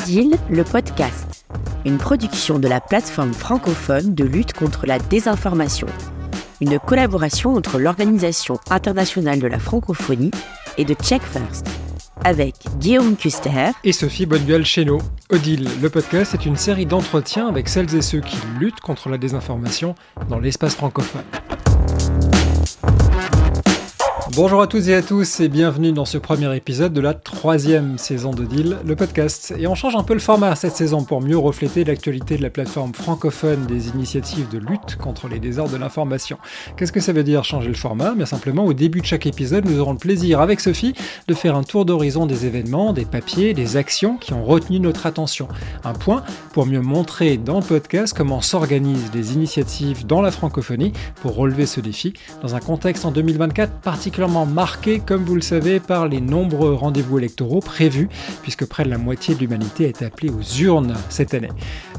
Odile, le podcast, une production de la plateforme francophone de lutte contre la désinformation, une collaboration entre l'Organisation internationale de la francophonie et de Check First, avec Guillaume Custer et Sophie Bonduel Chéneau. Odile, le podcast est une série d'entretiens avec celles et ceux qui luttent contre la désinformation dans l'espace francophone. Bonjour à toutes et à tous et bienvenue dans ce premier épisode de la troisième saison de Deal, le podcast. Et on change un peu le format cette saison pour mieux refléter l'actualité de la plateforme francophone des initiatives de lutte contre les désordres de l'information. Qu'est-ce que ça veut dire changer le format? Bien simplement, au début de chaque épisode, nous aurons le plaisir avec Sophie de faire un tour d'horizon des événements, des papiers, des actions qui ont retenu notre attention. Un point pour mieux montrer dans le podcast comment s'organisent les initiatives dans la francophonie pour relever ce défi dans un contexte en 2024 particulièrement marqué, comme vous le savez, par les nombreux rendez-vous électoraux prévus, puisque près de la moitié de l'humanité est appelée aux urnes cette année.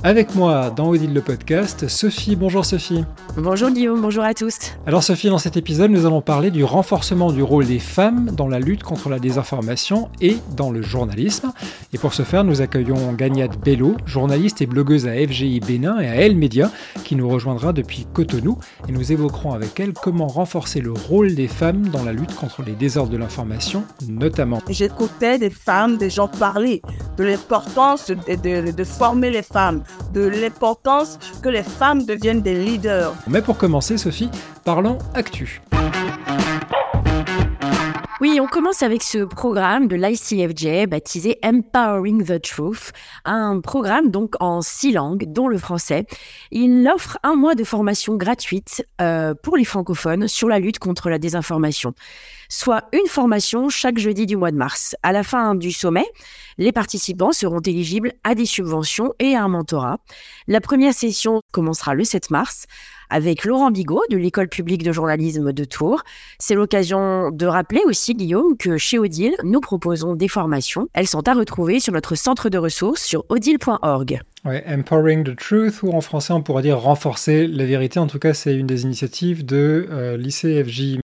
Avec moi dans Odile le podcast, Sophie. Bonjour Sophie. Bonjour Guillaume, bonjour à tous. Alors Sophie, dans cet épisode, nous allons parler du renforcement du rôle des femmes dans la lutte contre la désinformation et dans le journalisme. Et pour ce faire, nous accueillons Gagnade Bello, journaliste et blogueuse à FGI Bénin et à Elle Média, qui nous rejoindra depuis Cotonou. Et nous évoquerons avec elle comment renforcer le rôle des femmes dans la lutte contre les désordres de l'information, notamment. J'écoutais des femmes, des gens parler de l'importance de, de, former les femmes, de l'importance que les femmes deviennent des leaders. Mais pour commencer, Sophie, parlons actu. Oui, on commence avec ce programme de l'ICFJ baptisé Empowering the Truth, un programme donc en six langues, dont le français. Il offre un mois de formation gratuite euh, pour les francophones sur la lutte contre la désinformation, soit une formation chaque jeudi du mois de mars. À la fin du sommet, les participants seront éligibles à des subventions et à un mentorat. La première session commencera le 7 mars avec Laurent Bigot de l'École publique de journalisme de Tours. C'est l'occasion de rappeler aussi, Guillaume, que chez Odile, nous proposons des formations. Elles sont à retrouver sur notre centre de ressources sur odile.org. Empowering the Truth, ou en français on pourrait dire renforcer la vérité. En tout cas, c'est une des initiatives de euh, l'ICFJ.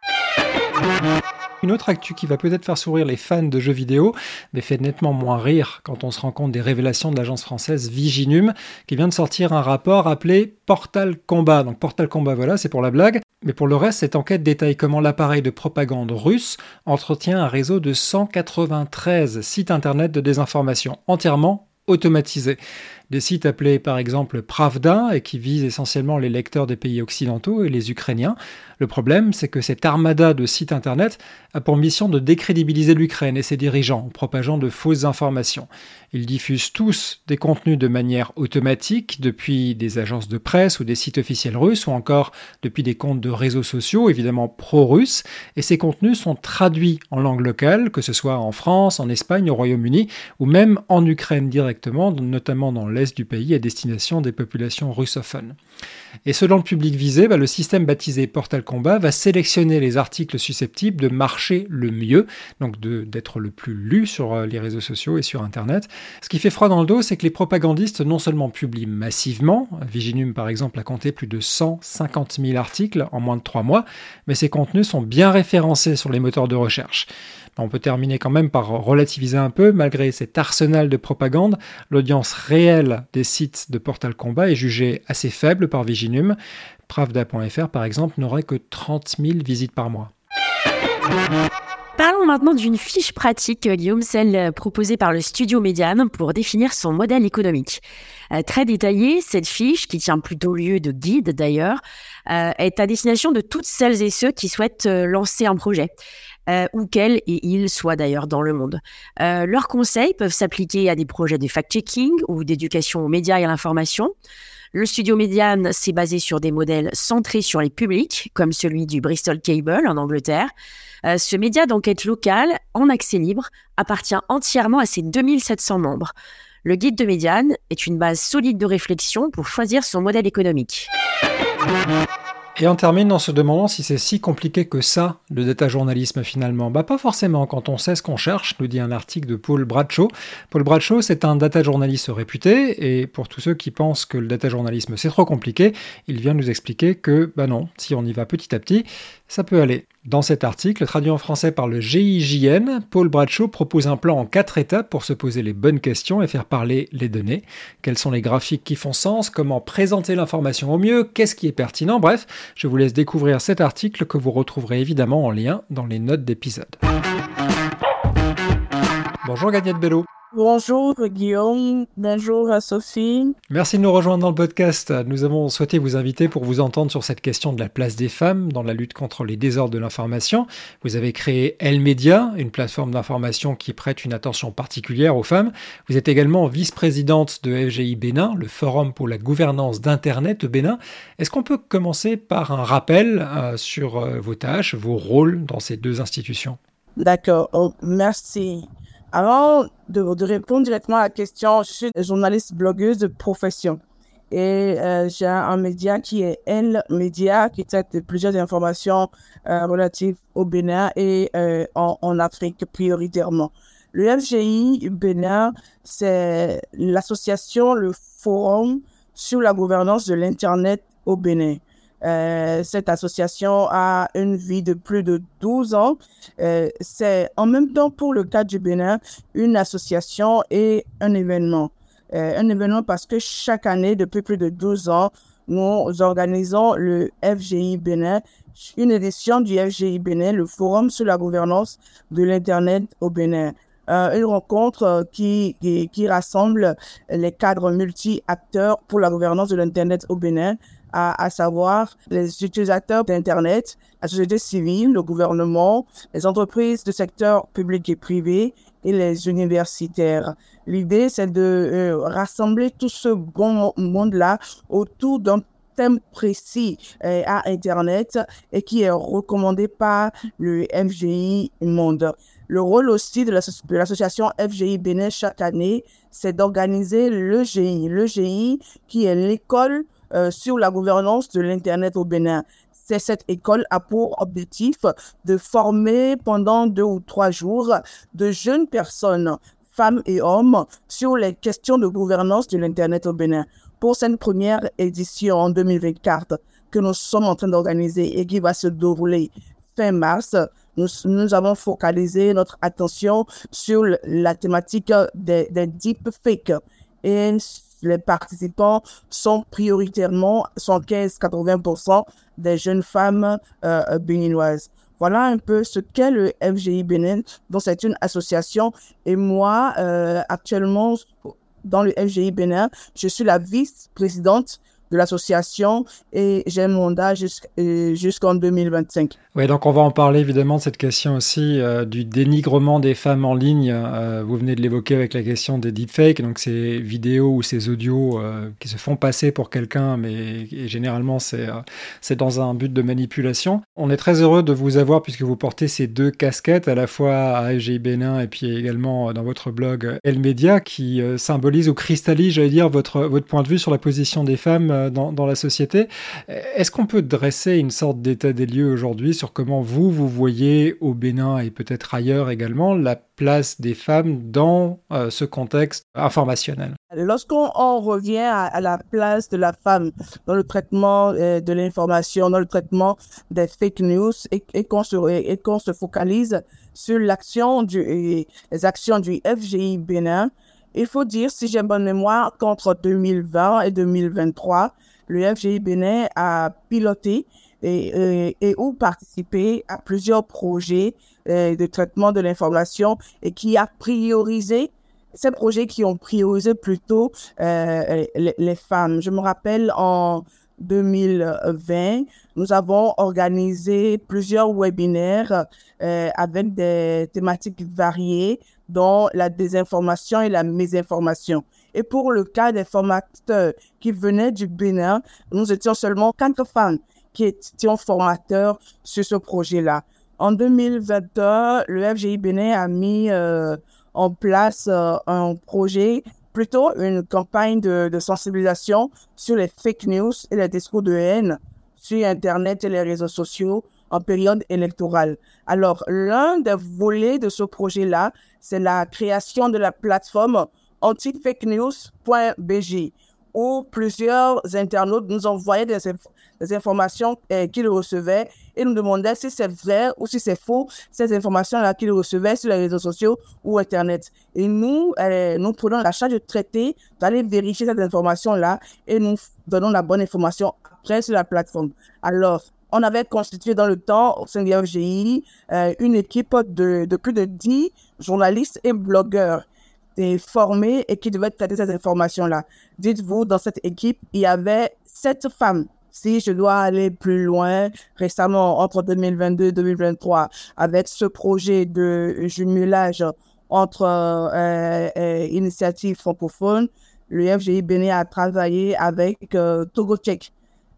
Une autre actu qui va peut-être faire sourire les fans de jeux vidéo, mais fait nettement moins rire quand on se rend compte des révélations de l'agence française Viginum, qui vient de sortir un rapport appelé Portal Combat. Donc Portal Combat, voilà, c'est pour la blague. Mais pour le reste, cette enquête détaille comment l'appareil de propagande russe entretient un réseau de 193 sites internet de désinformation entièrement automatisés. Des sites appelés par exemple Pravda et qui visent essentiellement les lecteurs des pays occidentaux et les Ukrainiens. Le problème, c'est que cette armada de sites internet a pour mission de décrédibiliser l'Ukraine et ses dirigeants en propageant de fausses informations. Ils diffusent tous des contenus de manière automatique depuis des agences de presse ou des sites officiels russes ou encore depuis des comptes de réseaux sociaux évidemment pro-russes et ces contenus sont traduits en langue locale, que ce soit en France, en Espagne, au Royaume-Uni ou même en Ukraine directement, notamment dans du pays à destination des populations russophones. Et selon le public visé, bah, le système baptisé Portal Combat va sélectionner les articles susceptibles de marcher le mieux, donc d'être le plus lu sur euh, les réseaux sociaux et sur Internet. Ce qui fait froid dans le dos, c'est que les propagandistes non seulement publient massivement, Viginum par exemple a compté plus de 150 000 articles en moins de trois mois, mais ces contenus sont bien référencés sur les moteurs de recherche. On peut terminer quand même par relativiser un peu, malgré cet arsenal de propagande, l'audience réelle des sites de Portal Combat est jugée assez faible par Viginum. Pravda.fr par exemple n'aurait que 30 000 visites par mois. Parlons maintenant d'une fiche pratique, Guillaume, celle proposée par le studio Médiane pour définir son modèle économique. Euh, très détaillée, cette fiche, qui tient plutôt lieu de guide d'ailleurs, euh, est à destination de toutes celles et ceux qui souhaitent euh, lancer un projet. Euh, où qu'elles et ils soient d'ailleurs dans le monde. Euh, leurs conseils peuvent s'appliquer à des projets de fact-checking ou d'éducation aux médias et à l'information. Le studio Médiane s'est basé sur des modèles centrés sur les publics, comme celui du Bristol Cable en Angleterre. Euh, ce média d'enquête locale, en accès libre, appartient entièrement à ses 2700 membres. Le guide de Médiane est une base solide de réflexion pour choisir son modèle économique. Et on termine en se demandant si c'est si compliqué que ça, le data journalisme finalement. Bah pas forcément quand on sait ce qu'on cherche, nous dit un article de Paul Bradshaw. Paul Bradshaw, c'est un data journaliste réputé, et pour tous ceux qui pensent que le data journalisme c'est trop compliqué, il vient nous expliquer que, bah non, si on y va petit à petit, ça peut aller. Dans cet article, traduit en français par le GIJN, Paul Bradshaw propose un plan en quatre étapes pour se poser les bonnes questions et faire parler les données. Quels sont les graphiques qui font sens? Comment présenter l'information au mieux? Qu'est-ce qui est pertinent? Bref, je vous laisse découvrir cet article que vous retrouverez évidemment en lien dans les notes d'épisode. Bonjour Gagnette Bello. Bonjour Guillaume, bonjour Sophie. Merci de nous rejoindre dans le podcast. Nous avons souhaité vous inviter pour vous entendre sur cette question de la place des femmes dans la lutte contre les désordres de l'information. Vous avez créé El Media, une plateforme d'information qui prête une attention particulière aux femmes. Vous êtes également vice-présidente de FGI Bénin, le Forum pour la gouvernance d'Internet au Bénin. Est-ce qu'on peut commencer par un rappel euh, sur euh, vos tâches, vos rôles dans ces deux institutions? D'accord, oh, merci. Avant de, répondre directement à la question, je suis journaliste blogueuse de profession. Et euh, j'ai un média qui est N Média, qui traite plusieurs informations euh, relatives au Bénin et euh, en, Afrique prioritairement. Le FGI Bénin, c'est l'association, le forum sur la gouvernance de l'Internet au Bénin. Euh, cette association a une vie de plus de 12 ans. Euh, c'est en même temps pour le cas du Bénin une association et un événement. Euh, un événement parce que chaque année, depuis plus de 12 ans, nous organisons le FGI Bénin, une édition du FGI Bénin, le Forum sur la gouvernance de l'Internet au Bénin. Une rencontre qui, qui, rassemble les cadres multi-acteurs pour la gouvernance de l'Internet au Bénin, à, savoir les utilisateurs d'Internet, la société civile, le gouvernement, les entreprises du secteur public et privé et les universitaires. L'idée, c'est de euh, rassembler tout ce bon monde-là autour d'un thème précis euh, à Internet et qui est recommandé par le FGI Monde. Le rôle aussi de l'association FGI Bénin chaque année, c'est d'organiser le GI. Le GI qui est l'école euh, sur la gouvernance de l'Internet au Bénin. Cette école a pour objectif de former pendant deux ou trois jours de jeunes personnes, femmes et hommes, sur les questions de gouvernance de l'Internet au Bénin. Pour cette première édition en 2024 que nous sommes en train d'organiser et qui va se dérouler fin mars, nous, avons focalisé notre attention sur la thématique des, des deepfakes et les participants sont prioritairement 115-80% des jeunes femmes euh, béninoises. Voilà un peu ce qu'est le FGI Bénin, dont c'est une association. Et moi, euh, actuellement, dans le FGI Bénin, je suis la vice-présidente de l'association et j'ai mon mandat euh, jusqu'en 2025. Oui, donc on va en parler évidemment de cette question aussi euh, du dénigrement des femmes en ligne. Euh, vous venez de l'évoquer avec la question des deepfakes, donc ces vidéos ou ces audios qui se font passer pour quelqu'un, mais généralement c'est dans un but de manipulation. On est très heureux de vous avoir puisque vous portez ces deux casquettes, à la fois à FGI Bénin et puis également dans votre blog El Media, qui symbolise ou cristallise, j'allais dire, votre, votre point de vue sur la position des femmes euh, dans, la société. Est-ce qu'on peut dresser une sorte d'état des lieux aujourd'hui sur comment vous, vous voyez au Bénin et peut-être ailleurs également la place des femmes dans euh, ce contexte informationnel? Lorsqu'on revient à, la place de la femme dans le traitement euh, de l'information, dans le traitement des fake news et, qu'on se, focalise sur l'action les actions du FGI Bénin, il faut dire, si j'ai bonne mémoire, qu'entre 2020 et 2023, le FGI Bénin a piloté et, et, ou participé à plusieurs projets euh, de traitement de l'information et qui a priorisé ces projets qui ont priorisé plutôt euh, les, les, femmes. Je me rappelle en 2020, nous avons organisé plusieurs webinaires euh, avec des thématiques variées, dont la désinformation et la mésinformation. Et pour le cas des formateurs qui venaient du Bénin, nous étions seulement quatre femmes qui étions formateurs sur ce projet-là. En 2021, le FGI Bénin a mis euh, en place euh, un projet plutôt une campagne de, sensibilisation sur les fake news et les discours de haine sur Internet et les réseaux sociaux en période électorale. Alors, l'un des volets de ce projet-là, c'est la création de la plateforme antifakenews.bg où plusieurs internautes nous envoyaient des, informations eh, qu'ils recevaient et nous demandait si c'est vrai ou si c'est faux, ces informations-là qu'ils recevaient sur les réseaux sociaux ou Internet. Et nous, euh, nous prenons la charge de traiter, d'aller vérifier cette information-là et nous donnons la bonne information après sur la plateforme. Alors, on avait constitué dans le temps au sein de euh, une équipe de, plus de 10 journalistes et blogueurs formés et qui devaient traiter cette information-là. Dites-vous, dans cette équipe, il y avait sept femmes. Si je dois aller plus loin, récemment, entre 2022 et 2023, avec ce projet de jumelage entre euh, euh, initiatives francophones, le FGI Bénin a travaillé avec euh, Togo Tchèque,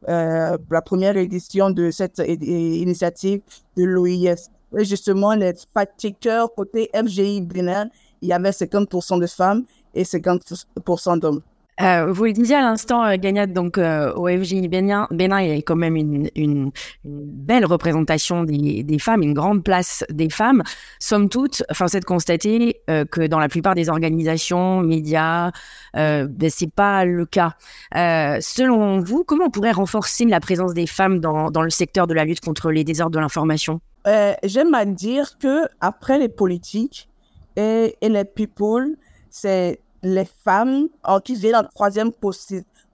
euh, la première édition de cette initiative de l'OIS. Justement, les fact côté FGI Bénin, il y avait 50% de femmes et 50% d'hommes. Euh, vous le disiez à l'instant, euh, Gagnat, donc euh, au FGI Bénin, il y a quand même une, belle représentation des, femmes, une grande place des femmes. Somme toute, enfin, c'est de constater euh, que dans la plupart des organisations, médias, euh, ben, c'est pas le cas. Euh, selon vous, comment on pourrait renforcer la présence des femmes dans, le secteur de la lutte contre les désordres de l'information? J'aime à dire que après les politiques et les people, c'est les femmes en qui viennent en troisième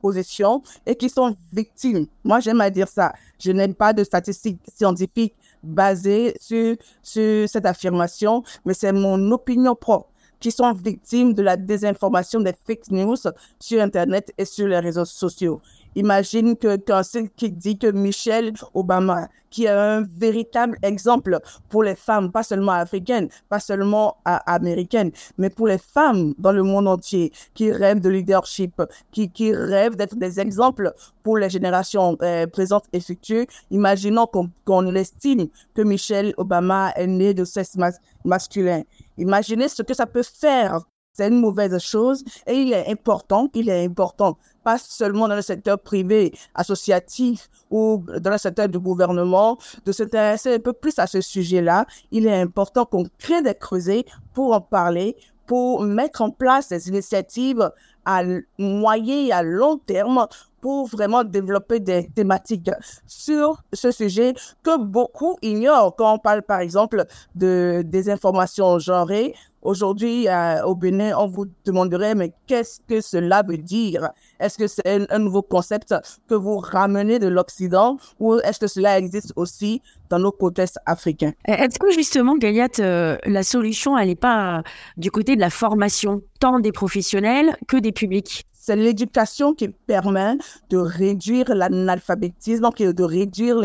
position et qui sont victimes. Moi, j'aime à dire ça. Je n'aime pas de statistiques scientifiques basées sur, sur cette affirmation, mais c'est mon opinion propre qui sont victimes de la désinformation des fake news sur Internet et sur les réseaux sociaux. Imagine que quelqu'un qui dit que Michelle Obama, qui est un véritable exemple pour les femmes, pas seulement africaines, pas seulement américaines, mais pour les femmes dans le monde entier, qui rêvent de leadership, qui, qui rêvent d'être des exemples pour les générations euh, présentes et futures. Imaginons qu'on estime que Michelle Obama est née de sexe masculin. Imaginez ce que ça peut faire c'est une mauvaise chose et il est important, il est important, pas seulement dans le secteur privé, associatif ou dans le secteur du gouvernement, de s'intéresser un peu plus à ce sujet-là. Il est important qu'on crée des creusets pour en parler, pour mettre en place des initiatives à moyen et à long terme pour vraiment développer des thématiques sur ce sujet que beaucoup ignorent. Quand on parle par exemple de des informations genrées Aujourd'hui, euh, au Bénin, on vous demanderait, mais qu'est-ce que cela veut dire? Est-ce que c'est un, nouveau concept que vous ramenez de l'Occident ou est-ce que cela existe aussi dans nos contextes africains? Est-ce que justement, Gayat, euh, la solution, elle n'est pas du côté de la formation, tant des professionnels que des publics? C'est l'éducation qui permet de réduire l'analphabétisme, de réduire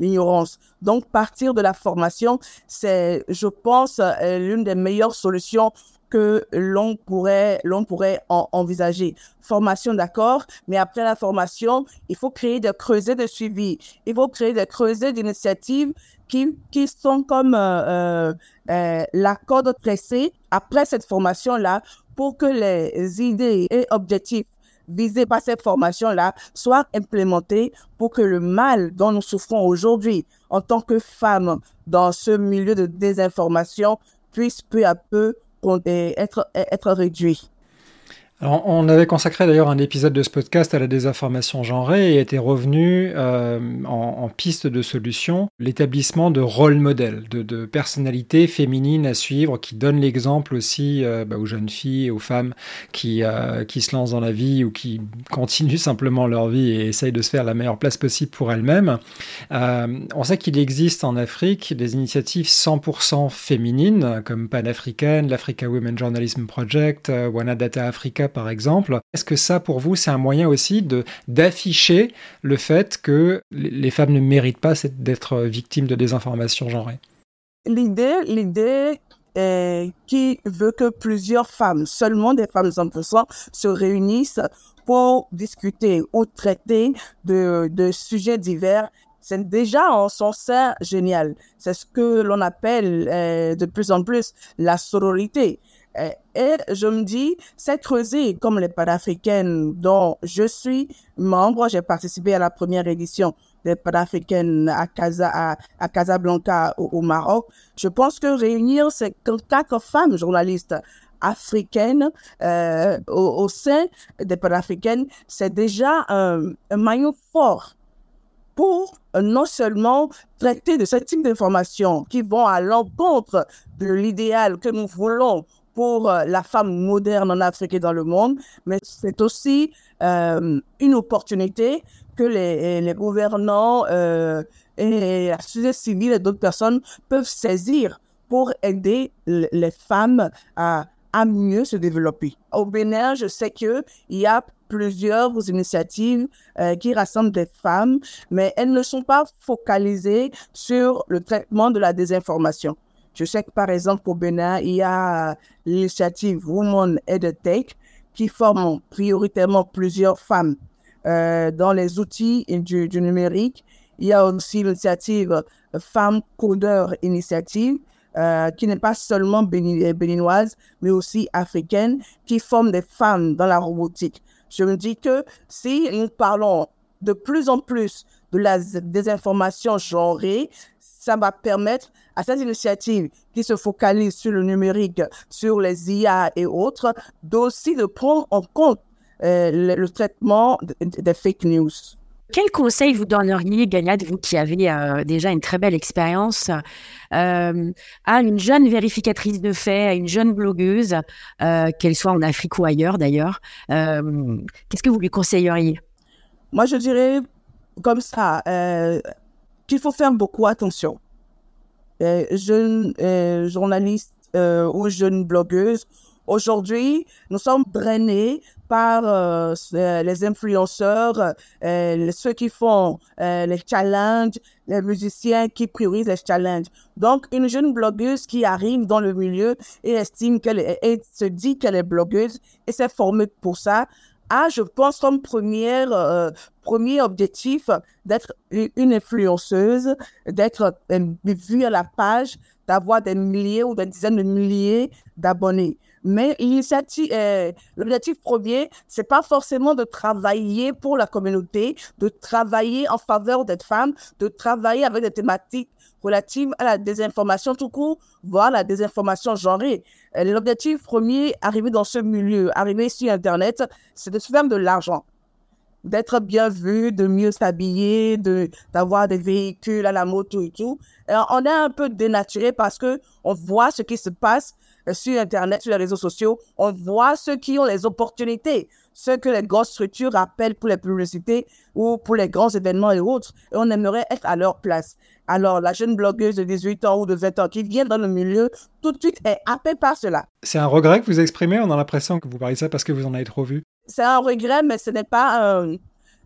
l'ignorance. Donc, partir de la formation, c'est, je pense, euh, l'une des meilleures solutions que l'on pourrait, l'on pourrait envisager. Formation, d'accord, mais après la formation, il faut créer des creusets de suivi. Il faut créer des creusets d'initiatives qui, qui sont comme euh, euh, euh la corde tressée après cette formation-là pour que les idées et objectifs visés par cette formation-là soient implémentés pour que le mal dont nous souffrons aujourd'hui en tant que femmes dans ce milieu de désinformation puisse peu à peu être, être réduit on avait consacré d'ailleurs un épisode de ce podcast à la désinformation genrée et était revenu euh, en, piste de solution l'établissement de rôle modèles, de, personnalités féminines à suivre qui donnent l'exemple aussi euh, bah, aux jeunes filles et aux femmes qui, euh, qui se lancent dans la vie ou qui continuent simplement leur vie et essayent de se faire la meilleure place possible pour elles-mêmes. on sait qu'il existe en Afrique des initiatives 100% féminines comme Pan-Africaine, l'Africa Women Journalism Project, Wana Data Africa par exemple. Est-ce que ça, pour vous, c'est un moyen aussi de d'afficher le fait que les femmes ne méritent pas d'être victimes de désinformation genrée? L'idée, l'idée qui veut que plusieurs femmes, seulement des femmes 100%, se réunissent pour discuter ou traiter de, de sujets divers c'est déjà en son sein génial. C'est ce que l'on appelle euh, de plus en plus la sororité. Et je me dis, c'est creusé comme les panafricaines dont je suis membre. J'ai participé à la première édition des panafricaines à, Casa, à, Casablanca au, Maroc. Je pense que réunir ces quatre femmes journalistes africaines euh, au, sein des panafricaines, c'est déjà un, un maillot fort pour non seulement traiter de ce type d'informations qui vont à l'encontre de l'idéal que nous voulons pour euh, la femme moderne en Afrique et dans le monde, mais c'est aussi euh, une opportunité que les, les gouvernants euh, et la société civile et d'autres personnes peuvent saisir pour aider les femmes à, à mieux se développer. Au Bénin, je sais qu'il y a plusieurs initiatives euh, qui rassemblent des femmes, mais elles ne sont pas focalisées sur le traitement de la désinformation. Je sais que par exemple au Bénin, il y a l'initiative Women EdTech qui forme prioritairement plusieurs femmes euh, dans les outils du, numérique. Il y a aussi l'initiative Femmes Codeurs Initiative euh, qui n'est pas seulement béninoise, mais aussi africaine, qui forme des femmes dans la robotique. Je me dis que si nous parlons de plus en plus de la désinformation genrée, ça va permettre à cette initiative qui se focalise sur le numérique, sur les IA et autres, d'aussi de prendre en compte euh, le, le, traitement des fake news. Quel conseil vous donneriez, Gagnat, vous qui avez euh, déjà une très belle expérience, euh, à une jeune vérificatrice de faits, à une jeune blogueuse, qu'elle soit en Afrique ou ailleurs d'ailleurs Qu'est-ce que vous lui conseilleriez? Moi, je dirais comme ça qu'il faut faire beaucoup attention. Euh, jeune journaliste ou jeune blogueuse, Aujourd'hui, nous sommes drainés par euh, les influenceurs, euh, ceux qui font euh, les challenges, les musiciens qui priorisent les challenges. Donc, une jeune blogueuse qui arrive dans le milieu et estime qu'elle et se dit qu'elle est blogueuse et s'est formée pour ça, a, je pense, comme première, euh, premier objectif d'être une influenceuse, d'être vue à la page, d'avoir des milliers ou des dizaines de milliers d'abonnés. Mais euh, l'objectif premier, c'est pas forcément de travailler pour la communauté, de travailler en faveur des femmes, de travailler avec des thématiques relatives à la désinformation tout court, voire la désinformation genrée. Euh, l'objectif premier, arriver dans ce milieu, arriver sur Internet, c'est de se faire de l'argent d'être bien vu, de mieux s'habiller, de d'avoir des véhicules à la moto et tout. Alors, on est un peu dénaturé parce que on voit ce qui se passe sur Internet, sur les réseaux sociaux, on voit ceux qui ont les opportunités, ceux que les grosses structures appellent pour les publicités ou pour les grands événements et autres, et on aimerait être à leur place. Alors, la jeune blogueuse de 18 ans ou de 20 ans qui vient dans le milieu, tout de suite est happée par cela. C'est un regret que vous exprimez On a l'impression que vous parlez ça parce que vous en avez trop vu. C'est un regret, mais ce n'est pas un,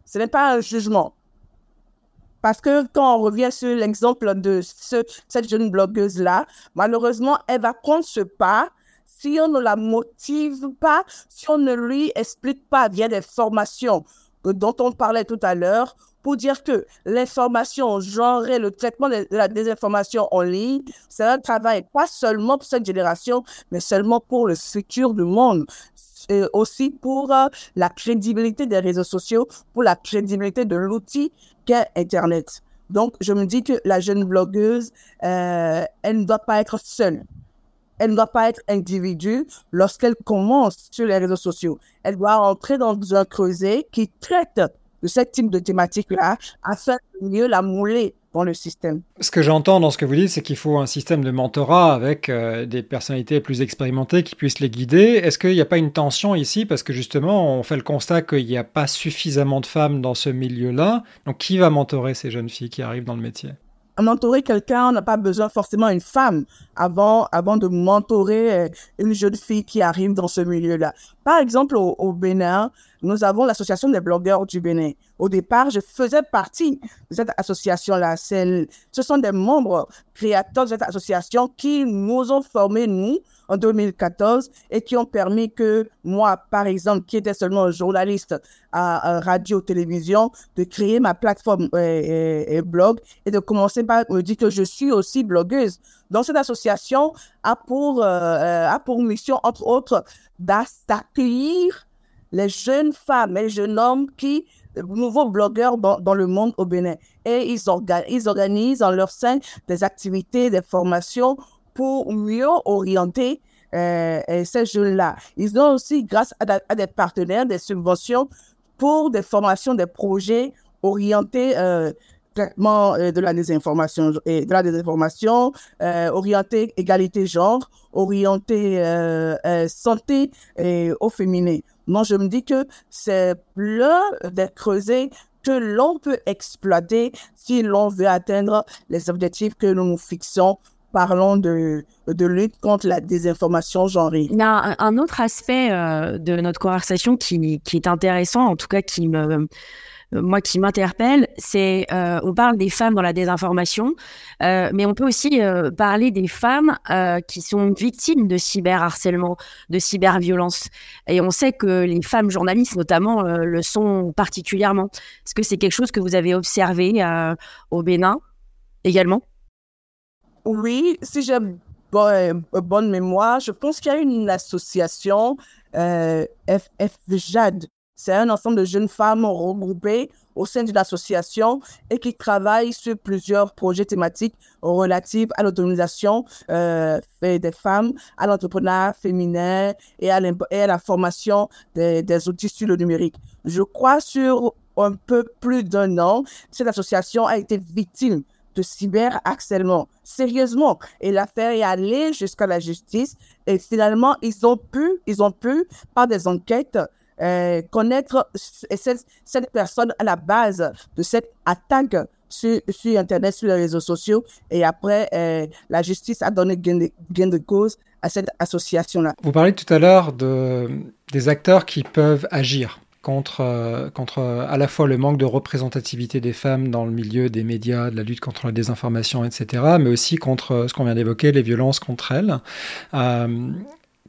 ce n'est pas un jugement. Parce que quand on revient sur l'exemple de ce, cette jeune blogueuse-là, malheureusement, elle va prendre ce pas si on ne la motive pas, si on ne lui explique pas via des formations dont on parlait tout à l'heure, pour dire que l'information genrée, le traitement de la désinformation en ligne, c'est un travail pas seulement pour cette génération, mais seulement pour le futur du monde. Aussi pour euh, la crédibilité des réseaux sociaux, pour la crédibilité de l'outil qu'est Internet. Donc, je me dis que la jeune blogueuse, euh, elle ne doit pas être seule. Elle ne doit pas être individu lorsqu'elle commence sur les réseaux sociaux. Elle doit entrer dans un creuset qui traite de ce type de thématique-là afin de mieux la mouler dans le système. Ce que j'entends dans ce que vous dites, c'est qu'il faut un système de mentorat avec euh, des personnalités plus expérimentées qui puissent les guider. Est-ce qu'il n'y a pas une tension ici? Parce que justement, on fait le constat qu'il n'y a pas suffisamment de femmes dans ce milieu-là. Donc, qui va mentorer ces jeunes filles qui arrivent dans le métier? Mentorer quelqu'un, on n'a pas besoin forcément d'une femme avant, avant de mentorer euh, une jeune fille qui arrive dans ce milieu-là. Par exemple, au, au Bénin, nous avons l'association des blogueurs du Bénin. Au départ, je faisais partie de cette association-là. Ce sont des membres créateurs de cette association qui nous ont formés, nous, en 2014, et qui ont permis que moi, par exemple, qui était seulement journaliste à, radio-télévision, de créer ma plateforme et, et, et, blog et de commencer par me dire que je suis aussi blogueuse. Donc, cette association a pour, euh, a pour mission, entre autres, d'accueillir les jeunes femmes et les jeunes hommes qui, nouveaux blogueurs dans, dans le monde au Bénin. Et ils, orga ils organisent en leur sein des activités, des formations pour mieux orienter euh, ces jeunes-là. Ils ont aussi, grâce à, des partenaires, des subventions pour des formations, des projets orientés euh, traitement de la désinformation et de la désinformation, orienté égalité genre, orienté santé et au féminin. Non, je me dis que c'est l'un des creusets que l'on peut exploiter si l'on veut atteindre les objectifs que nous nous fixons parlons de, de lutte contre la désinformation genrée. Il y a un, autre aspect de notre conversation qui, qui, est intéressant, en tout cas qui me, euh, moi qui m'interpelle, c'est euh, on parle des femmes dans la désinformation, euh, mais on peut aussi parler des femmes qui sont victimes de cyberharcèlement, de cyberviolence. Et on sait que les femmes journalistes, notamment, le sont particulièrement. Est-ce que c'est quelque chose que vous avez observé au Bénin également? Oui, si j'ai bonne mémoire, je pense qu'il y a une association FFJAD c'est un ensemble de jeunes femmes regroupées au sein d'une association et qui travaillent sur plusieurs projets thématiques relatifs à l'autonomisation euh, des femmes, à l'entrepreneuriat féminin et à, la formation des, outils sur le numérique. Je crois sur un peu plus d'un an, cette association a été victime de cyberharcèlement. Sérieusement. Et l'affaire est allée jusqu'à la justice. Et finalement, ils ont pu, ils ont pu, par des enquêtes, euh, connaître cette, cette, personne à la base de cette attaque sur, sur, Internet, sur les réseaux sociaux. Et après, euh, la justice a donné gain de, cause à cette association-là. Vous parlez tout à l'heure de, des acteurs qui peuvent agir contre, euh, contre à la fois le manque de représentativité des femmes dans le milieu des médias, de la lutte contre la désinformation, etc., mais aussi contre ce qu'on vient d'évoquer, les violences contre elles.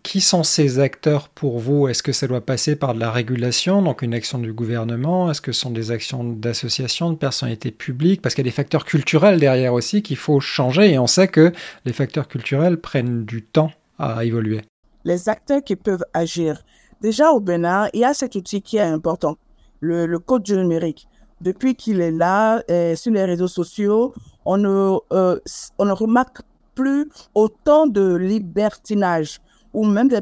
Qui sont ces acteurs pour vous? Est-ce que ça doit passer par de la régulation, donc une action du gouvernement? Est-ce que ce sont des actions d'associations, de personnalités publiques? Parce qu'il y a des facteurs culturels derrière aussi qu'il faut changer et on sait que les facteurs culturels prennent du temps à évoluer. Les acteurs qui peuvent agir. Déjà au Bénin, il y a cet outil qui est important, le, code du numérique. Depuis qu'il est là, euh, sur les réseaux sociaux, euh, on ne remarque plus autant de libertinage ou même des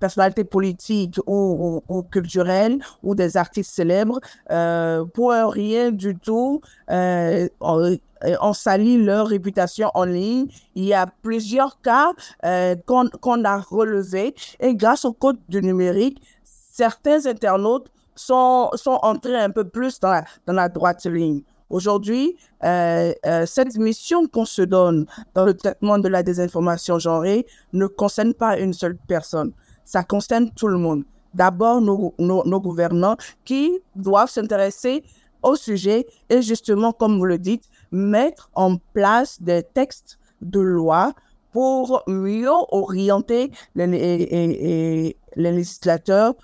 personnalités, politiques ou, culturelles ou des artistes célèbres euh, pour rien du tout euh, on, salit leur réputation en ligne. Il y a plusieurs cas euh, qu'on a relevés et grâce au code du numérique, certains internautes sont, sont entrés un peu plus dans la droite ligne. Aujourd'hui, euh, euh, cette mission qu'on se donne dans le traitement de la désinformation genrée ne concerne pas une seule personne. Ça concerne tout le monde. D'abord, nos, nos, gouvernants qui doivent s'intéresser au sujet et justement, comme vous le dites, mettre en place des textes de loi pour mieux orienter les, législateurs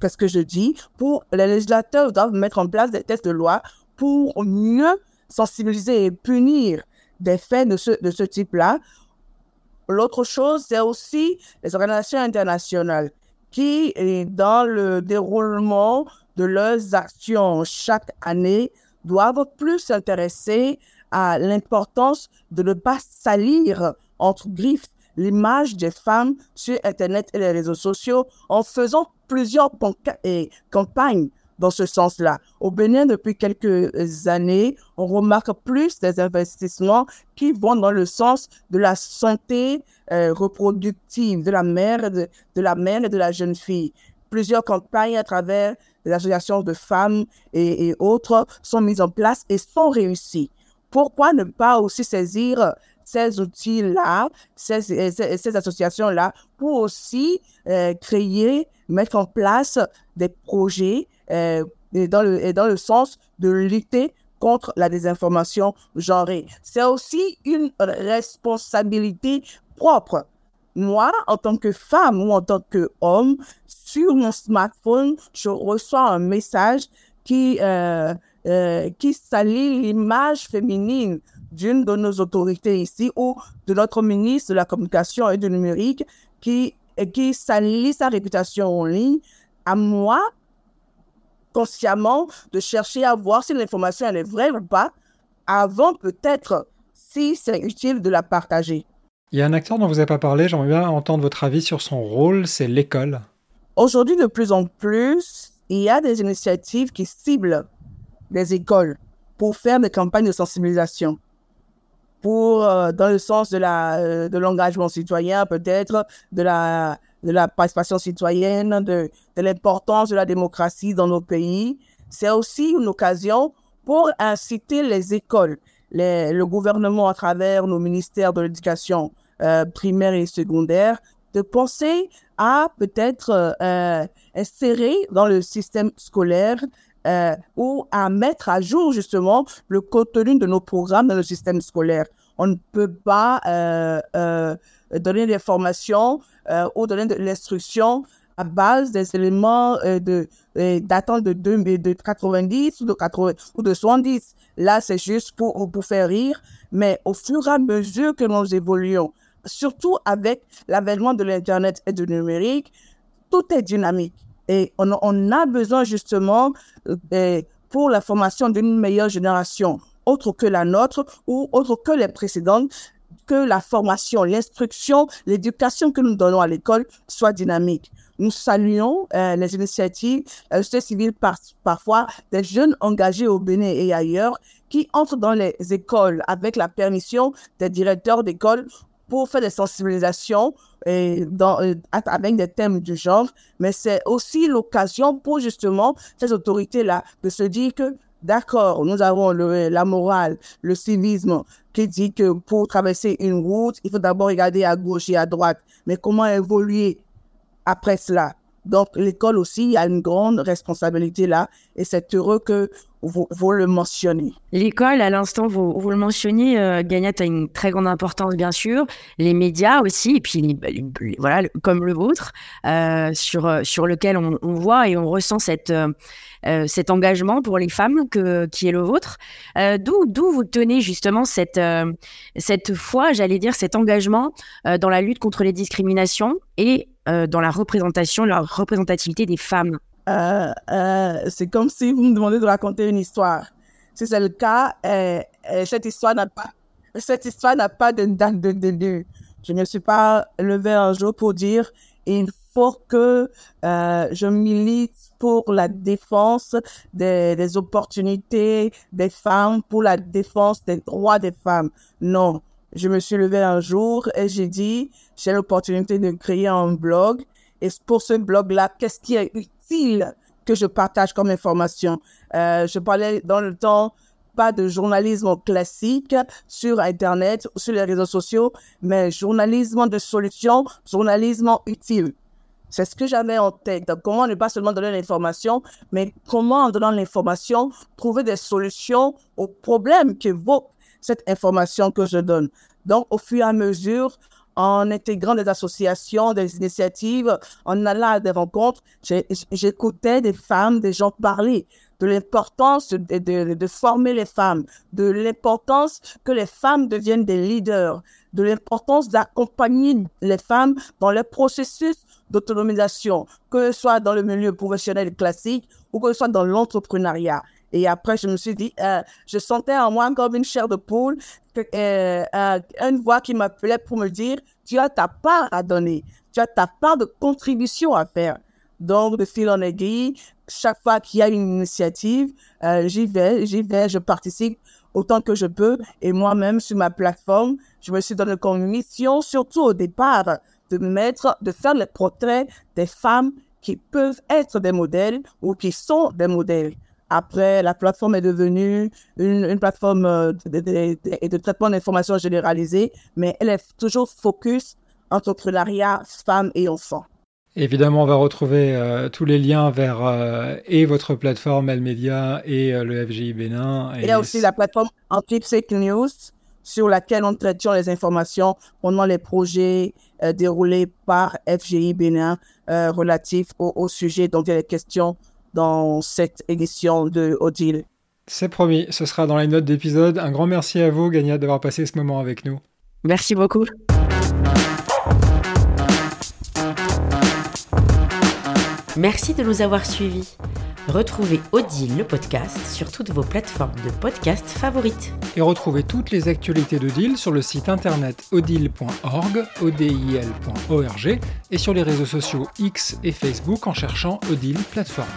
qu'est-ce que je dis, pour les législateurs doivent mettre en place des textes de loi pour mieux sensibiliser et punir des faits de ce, type-là. L'autre chose, c'est aussi les organisations internationales qui, dans le déroulement de leurs actions chaque année, doivent plus s'intéresser à l'importance de ne pas salir entre griffes l'image des femmes sur Internet et les réseaux sociaux en faisant plusieurs campagnes dans ce sens-là. Au Bénin, depuis quelques années, on remarque plus des investissements qui vont dans le sens de la santé euh, reproductive de la mère, de, de, la mère et de la jeune fille. Plusieurs campagnes à travers les associations de femmes et, autres sont mises en place et sont réussies. Pourquoi ne pas aussi saisir ces outils-là, ces, ces, associations-là, pour aussi euh, créer, mettre en place des projets euh, et, dans le, et dans le sens de lutter contre la désinformation genrée. C'est aussi une responsabilité propre. Moi, en tant que femme ou en tant qu'homme, sur mon smartphone, je reçois un message qui, euh, euh, qui salit l'image féminine d'une de nos autorités ici ou de notre ministre de la Communication et du Numérique qui, qui salit sa réputation en ligne. À moi, consciemment de chercher à voir si l'information elle est vraie ou pas avant peut-être si c'est utile de la partager. Il y a un acteur dont vous n'avez pas parlé, j'aimerais bien entendre votre avis sur son rôle, c'est l'école. Aujourd'hui, de plus en plus, il y a des initiatives qui ciblent des écoles pour faire des campagnes de sensibilisation, pour euh, dans le sens de euh, de l'engagement citoyen peut-être, de la de la participation citoyenne, de, l'importance de la démocratie dans nos pays. C'est aussi une occasion pour inciter les écoles, les, le gouvernement à travers nos ministères de l'éducation euh, primaire et secondaire, de penser à peut-être euh, insérer dans le système scolaire euh, ou à mettre à jour justement le contenu de nos programmes dans le système scolaire. On ne peut pas euh, euh, donner des formations euh, ou donner de l'instruction à base des éléments euh, de euh, datant de, de, de 90 ou de 80 ou de 70. Là, c'est juste pour, pour faire rire, mais au fur et à mesure que nous évoluons, surtout avec l'avènement de l'Internet et du numérique, tout est dynamique. Et on, a besoin justement euh, pour la formation d'une meilleure génération, autre que la nôtre ou autre que les précédentes, que la formation, l'instruction, l'éducation que nous donnons à l'école soit dynamique. Nous saluons euh, les initiatives euh, civiles par, parfois des jeunes engagés au Bénin et ailleurs qui entrent dans les écoles avec la permission des directeurs d'école pour faire des sensibilisations et dans, euh, avec des thèmes du genre, mais c'est aussi l'occasion pour justement ces autorités-là de se dire que d'accord, nous avons la morale, le civisme qui dit que pour traverser une route, il faut d'abord regarder à gauche et à droite, mais comment évoluer après cela? Donc, l'école aussi a une grande responsabilité là, et c'est heureux que vous, vous le mentionnez. L'école, à l'instant, vous, vous le mentionnez, euh, Gagnat a une très grande importance, bien sûr. Les médias aussi, et puis les, voilà, comme le vôtre, euh, sur, sur lequel on, voit et on ressent cette, euh, cet engagement pour les femmes qui est le vôtre. Euh, d'où, vous tenez justement cette, euh, cette foi, j'allais dire, cet engagement euh, dans la lutte contre les discriminations et euh, dans la représentation, la représentativité des femmes euh, euh, C'est comme si vous me demandez de raconter une histoire. Si c'est le cas, cette histoire n'a pas, cette histoire n'a pas de date de début. Je ne suis pas levée un jour pour dire il faut que je milite pour la défense des, opportunités des femmes, pour la défense des droits des femmes. Non, je me suis levée un jour et j'ai dit, j'ai l'opportunité de créer un blog. Et pour ce blog-là, qu'est-ce qui est utile que je partage comme information? Euh, je parlais dans le temps pas de journalisme classique sur Internet, sur les réseaux sociaux, mais journalisme de solution, journalisme utile. C'est ce que j'avais en tête. Donc, comment ne pas seulement donner l'information, mais comment en donnant l'information, trouver des solutions aux problèmes qu'évoque cette information que je donne. Donc, au fur et à mesure, en intégrant des associations, des initiatives, en allant à des rencontres, j'écoutais des femmes, des gens parler de l'importance de, former les femmes, de l'importance que les femmes deviennent des leaders, de l'importance d'accompagner les femmes dans le processus d'autonomisation, que ce soit dans le milieu professionnel classique ou que ce soit dans l'entrepreneuriat. Et après, je me suis dit, euh, je sentais en moi comme une chair de poule, euh, euh, une voix qui m'appelait pour me dire, tu as ta part à donner, tu as ta part de contribution à faire. Donc, de fil en aiguille, chaque fois qu'il y a une initiative, j'y vais, j'y vais, je participe autant que je peux. Et moi-même, sur ma plateforme, je me suis donné comme mission, surtout au départ, de mettre, de faire les portraits des femmes qui peuvent être des modèles ou qui sont des modèles. Après, la plateforme est devenue une, une plateforme euh, de, de, de, de traitement d'informations généralisée, mais elle est toujours focus entrepreneuriat, femmes et enfants. Évidemment, on va retrouver euh, tous les liens vers euh, et votre plateforme Elmedia et euh, le FGI Bénin. Et il y a aussi la plateforme Anti-Fake News sur laquelle on traite les informations pendant les projets déroulés par FGI Bénin relatifs au, au, sujet dont il est question dans cette édition de Odile. C'est promis, ce sera dans les notes d'épisode. Un grand merci à vous, Gagna, d'avoir passé ce moment avec nous. Merci beaucoup. Merci de nous avoir suivis. Retrouvez Odile le podcast sur toutes vos plateformes de podcast favorites. Et retrouvez toutes les actualités d'Odile sur le site internet odile.org, odil.org et sur les réseaux sociaux X et Facebook en cherchant Odile Plateforme.